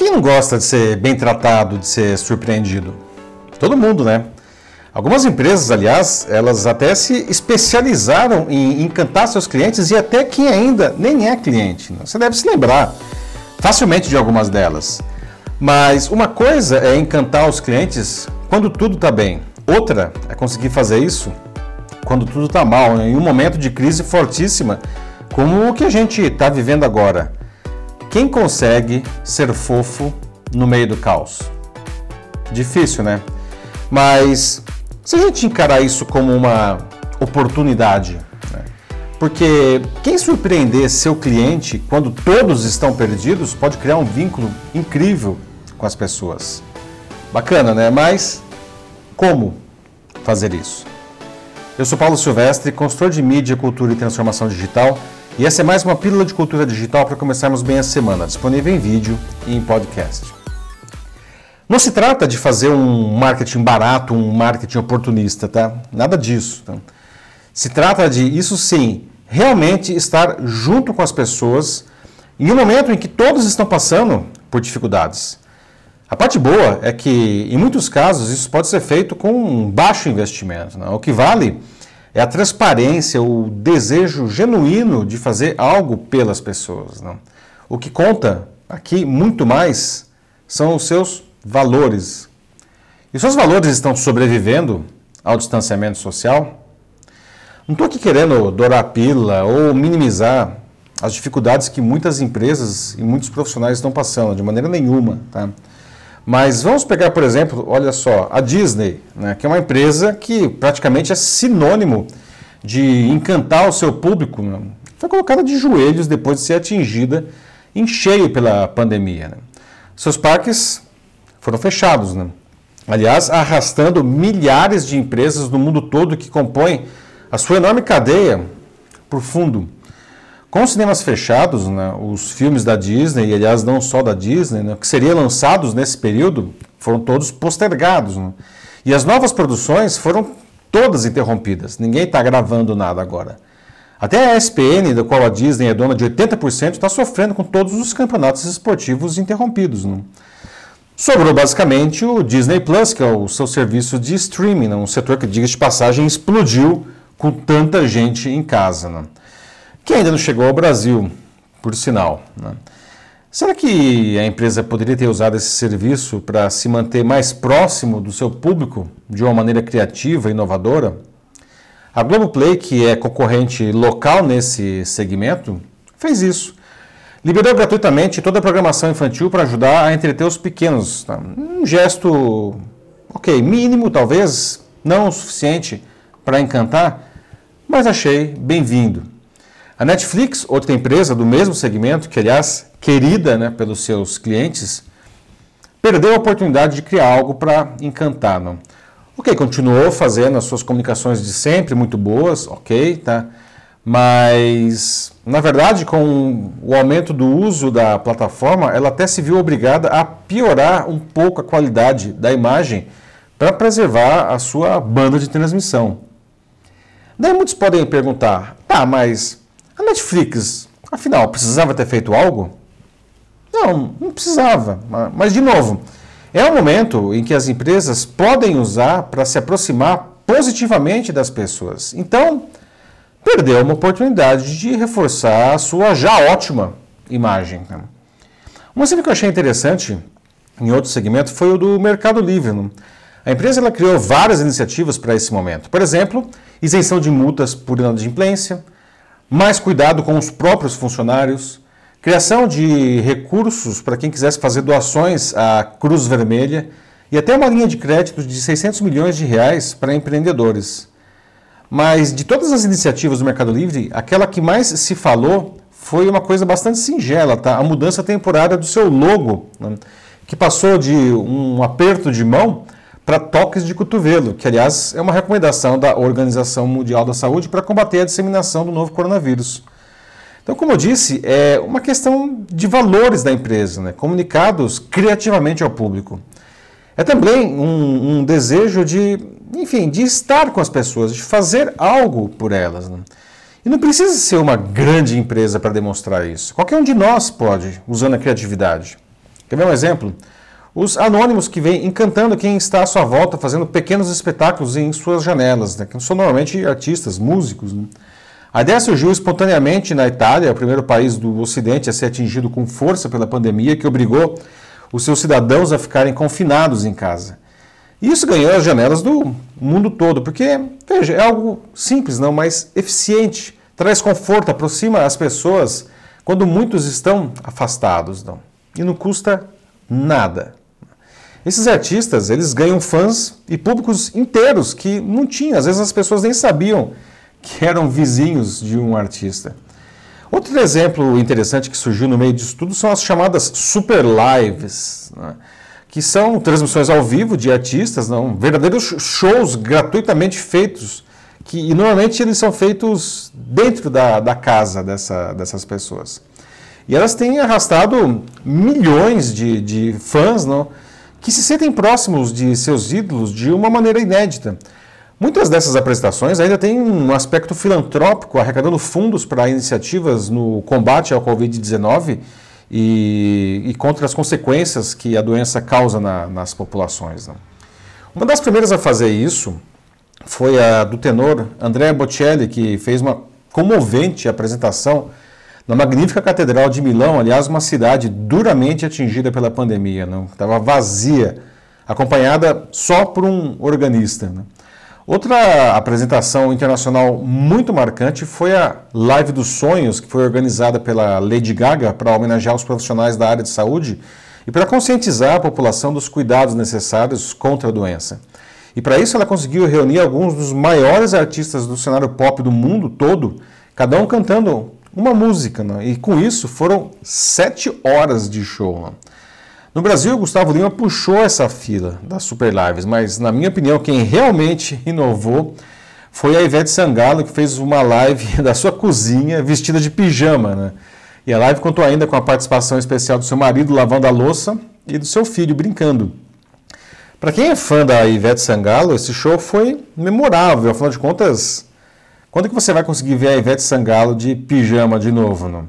Quem não gosta de ser bem tratado, de ser surpreendido? Todo mundo, né? Algumas empresas, aliás, elas até se especializaram em encantar seus clientes e até quem ainda nem é cliente. Né? Você deve se lembrar facilmente de algumas delas. Mas uma coisa é encantar os clientes quando tudo está bem. Outra é conseguir fazer isso quando tudo está mal, em um momento de crise fortíssima, como o que a gente está vivendo agora. Quem consegue ser fofo no meio do caos? Difícil, né? Mas se a gente encarar isso como uma oportunidade, né? porque quem surpreender seu cliente quando todos estão perdidos pode criar um vínculo incrível com as pessoas. Bacana, né? Mas como fazer isso? Eu sou Paulo Silvestre, consultor de mídia, cultura e transformação digital e essa é mais uma pílula de cultura digital para começarmos bem a semana, disponível em vídeo e em podcast. Não se trata de fazer um marketing barato, um marketing oportunista, tá? Nada disso. Tá? Se trata de, isso sim, realmente estar junto com as pessoas em um momento em que todos estão passando por dificuldades. A parte boa é que, em muitos casos, isso pode ser feito com um baixo investimento. Né? O que vale é a transparência, o desejo genuíno de fazer algo pelas pessoas. Não? O que conta aqui muito mais são os seus valores. E seus valores estão sobrevivendo ao distanciamento social? Não estou aqui querendo dourar a pílula ou minimizar as dificuldades que muitas empresas e muitos profissionais estão passando, de maneira nenhuma. Tá? Mas vamos pegar, por exemplo, olha só, a Disney, né, que é uma empresa que praticamente é sinônimo de encantar o seu público. Né? Foi colocada de joelhos depois de ser atingida em cheio pela pandemia. Né? Seus parques foram fechados, né? aliás, arrastando milhares de empresas do mundo todo que compõem a sua enorme cadeia por fundo. Com os cinemas fechados, né, os filmes da Disney, e aliás não só da Disney, né, que seriam lançados nesse período, foram todos postergados. Né? E as novas produções foram todas interrompidas. Ninguém está gravando nada agora. Até a ESPN, da qual a Disney é dona de 80%, está sofrendo com todos os campeonatos esportivos interrompidos. Né? Sobrou basicamente o Disney Plus, que é o seu serviço de streaming, né? um setor que, diga de passagem, explodiu com tanta gente em casa. Né? Que ainda não chegou ao Brasil, por sinal. Né? Será que a empresa poderia ter usado esse serviço para se manter mais próximo do seu público de uma maneira criativa e inovadora? A Globoplay, que é concorrente local nesse segmento, fez isso. Liberou gratuitamente toda a programação infantil para ajudar a entreter os pequenos. Tá? Um gesto, ok, mínimo talvez, não o suficiente para encantar, mas achei bem-vindo. A Netflix, outra empresa do mesmo segmento, que aliás querida né, pelos seus clientes, perdeu a oportunidade de criar algo para encantar. Não? Ok, continuou fazendo as suas comunicações de sempre muito boas, ok, tá? Mas, na verdade, com o aumento do uso da plataforma, ela até se viu obrigada a piorar um pouco a qualidade da imagem para preservar a sua banda de transmissão. Daí muitos podem perguntar, tá, mas a Netflix, afinal, precisava ter feito algo? Não, não precisava. Mas, de novo, é um momento em que as empresas podem usar para se aproximar positivamente das pessoas. Então, perdeu uma oportunidade de reforçar a sua já ótima imagem. Uma cena que eu achei interessante em outro segmento foi o do Mercado Livre. A empresa ela criou várias iniciativas para esse momento. Por exemplo, isenção de multas por inadimplência, mais cuidado com os próprios funcionários, criação de recursos para quem quisesse fazer doações à Cruz Vermelha e até uma linha de crédito de 600 milhões de reais para empreendedores. Mas de todas as iniciativas do Mercado Livre, aquela que mais se falou foi uma coisa bastante singela, tá? A mudança temporária do seu logo, né? que passou de um aperto de mão para toques de cotovelo, que aliás é uma recomendação da Organização Mundial da Saúde para combater a disseminação do novo coronavírus. Então, como eu disse, é uma questão de valores da empresa, né? comunicados criativamente ao público. É também um, um, desejo de, enfim, de estar com as pessoas, de fazer algo por elas. Né? E não precisa ser uma grande empresa para demonstrar isso. Qualquer um de nós pode, usando a criatividade. Quer ver um exemplo? Os anônimos que vêm encantando quem está à sua volta, fazendo pequenos espetáculos em suas janelas, né? que são normalmente artistas, músicos. Né? A ideia surgiu espontaneamente na Itália, o primeiro país do Ocidente a ser atingido com força pela pandemia, que obrigou os seus cidadãos a ficarem confinados em casa. Isso ganhou as janelas do mundo todo, porque, veja, é algo simples, não, mas eficiente, traz conforto, aproxima as pessoas quando muitos estão afastados, não. E não custa nada. Esses artistas, eles ganham fãs e públicos inteiros que não tinham, às vezes as pessoas nem sabiam que eram vizinhos de um artista. Outro exemplo interessante que surgiu no meio disso tudo são as chamadas super lives. Né? que são transmissões ao vivo de artistas, não, verdadeiros shows gratuitamente feitos, que, e normalmente eles são feitos dentro da, da casa dessa, dessas pessoas. E elas têm arrastado milhões de, de fãs não, que se sentem próximos de seus ídolos de uma maneira inédita. Muitas dessas apresentações ainda têm um aspecto filantrópico, arrecadando fundos para iniciativas no combate ao Covid-19 e, e contra as consequências que a doença causa na, nas populações. Né? Uma das primeiras a fazer isso foi a do tenor Andrea Bocelli, que fez uma comovente apresentação na magnífica Catedral de Milão, aliás, uma cidade duramente atingida pela pandemia, não estava vazia, acompanhada só por um organista. Né? Outra apresentação internacional muito marcante foi a Live dos Sonhos, que foi organizada pela Lady Gaga para homenagear os profissionais da área de saúde e para conscientizar a população dos cuidados necessários contra a doença. E para isso ela conseguiu reunir alguns dos maiores artistas do cenário pop do mundo todo, cada um cantando uma música. Né? E com isso foram sete horas de show. Né? No Brasil, o Gustavo Lima puxou essa fila das Super Lives, mas na minha opinião, quem realmente inovou foi a Ivete Sangalo, que fez uma live da sua cozinha vestida de pijama. Né? E a live contou ainda com a participação especial do seu marido lavando a louça e do seu filho brincando. Para quem é fã da Ivete Sangalo, esse show foi memorável, afinal de contas, quando é que você vai conseguir ver a Ivete Sangalo de pijama de novo? Não?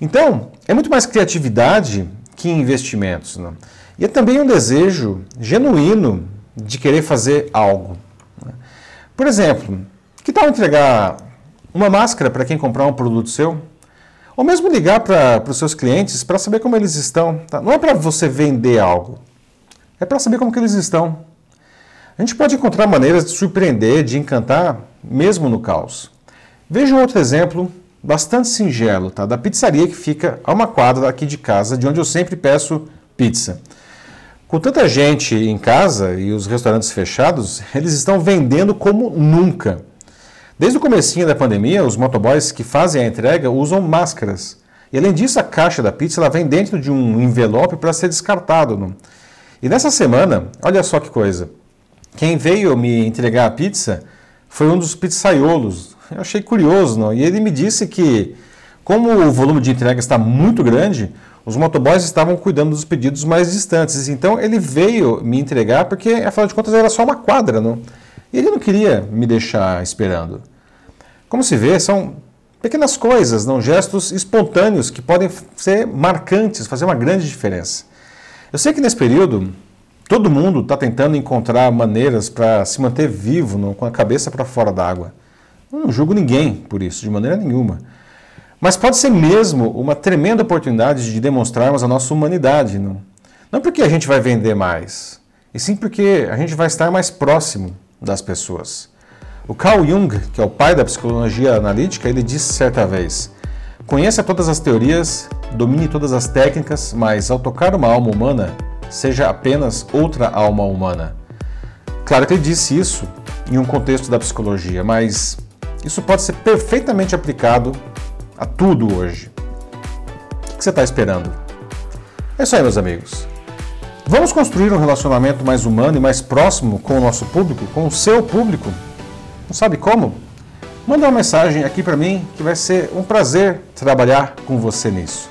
Então, é muito mais criatividade que investimentos. Né? E é também um desejo genuíno de querer fazer algo. Né? Por exemplo, que tal entregar uma máscara para quem comprar um produto seu? Ou mesmo ligar para os seus clientes para saber como eles estão. Tá? Não é para você vender algo, é para saber como que eles estão. A gente pode encontrar maneiras de surpreender, de encantar, mesmo no caos. Veja um outro exemplo bastante singelo, tá? Da pizzaria que fica a uma quadra aqui de casa, de onde eu sempre peço pizza. Com tanta gente em casa e os restaurantes fechados, eles estão vendendo como nunca. Desde o comecinho da pandemia, os motoboys que fazem a entrega usam máscaras. E além disso, a caixa da pizza ela vem dentro de um envelope para ser descartado. Não? E nessa semana, olha só que coisa. Quem veio me entregar a pizza foi um dos pizzaiolos eu achei curioso, não? E ele me disse que, como o volume de entrega está muito grande, os motoboys estavam cuidando dos pedidos mais distantes. Então ele veio me entregar porque, afinal de contas, era só uma quadra, não? E ele não queria me deixar esperando. Como se vê, são pequenas coisas, não gestos espontâneos que podem ser marcantes, fazer uma grande diferença. Eu sei que nesse período todo mundo está tentando encontrar maneiras para se manter vivo, não, com a cabeça para fora d'água. Não julgo ninguém por isso, de maneira nenhuma. Mas pode ser mesmo uma tremenda oportunidade de demonstrarmos a nossa humanidade. Não, não porque a gente vai vender mais, e sim porque a gente vai estar mais próximo das pessoas. O Carl Jung, que é o pai da psicologia analítica, ele disse certa vez: Conheça todas as teorias, domine todas as técnicas, mas ao tocar uma alma humana, seja apenas outra alma humana. Claro que ele disse isso em um contexto da psicologia, mas isso pode ser perfeitamente aplicado a tudo hoje. O que você está esperando? É isso aí, meus amigos. Vamos construir um relacionamento mais humano e mais próximo com o nosso público, com o seu público? Não sabe como? Manda uma mensagem aqui para mim que vai ser um prazer trabalhar com você nisso.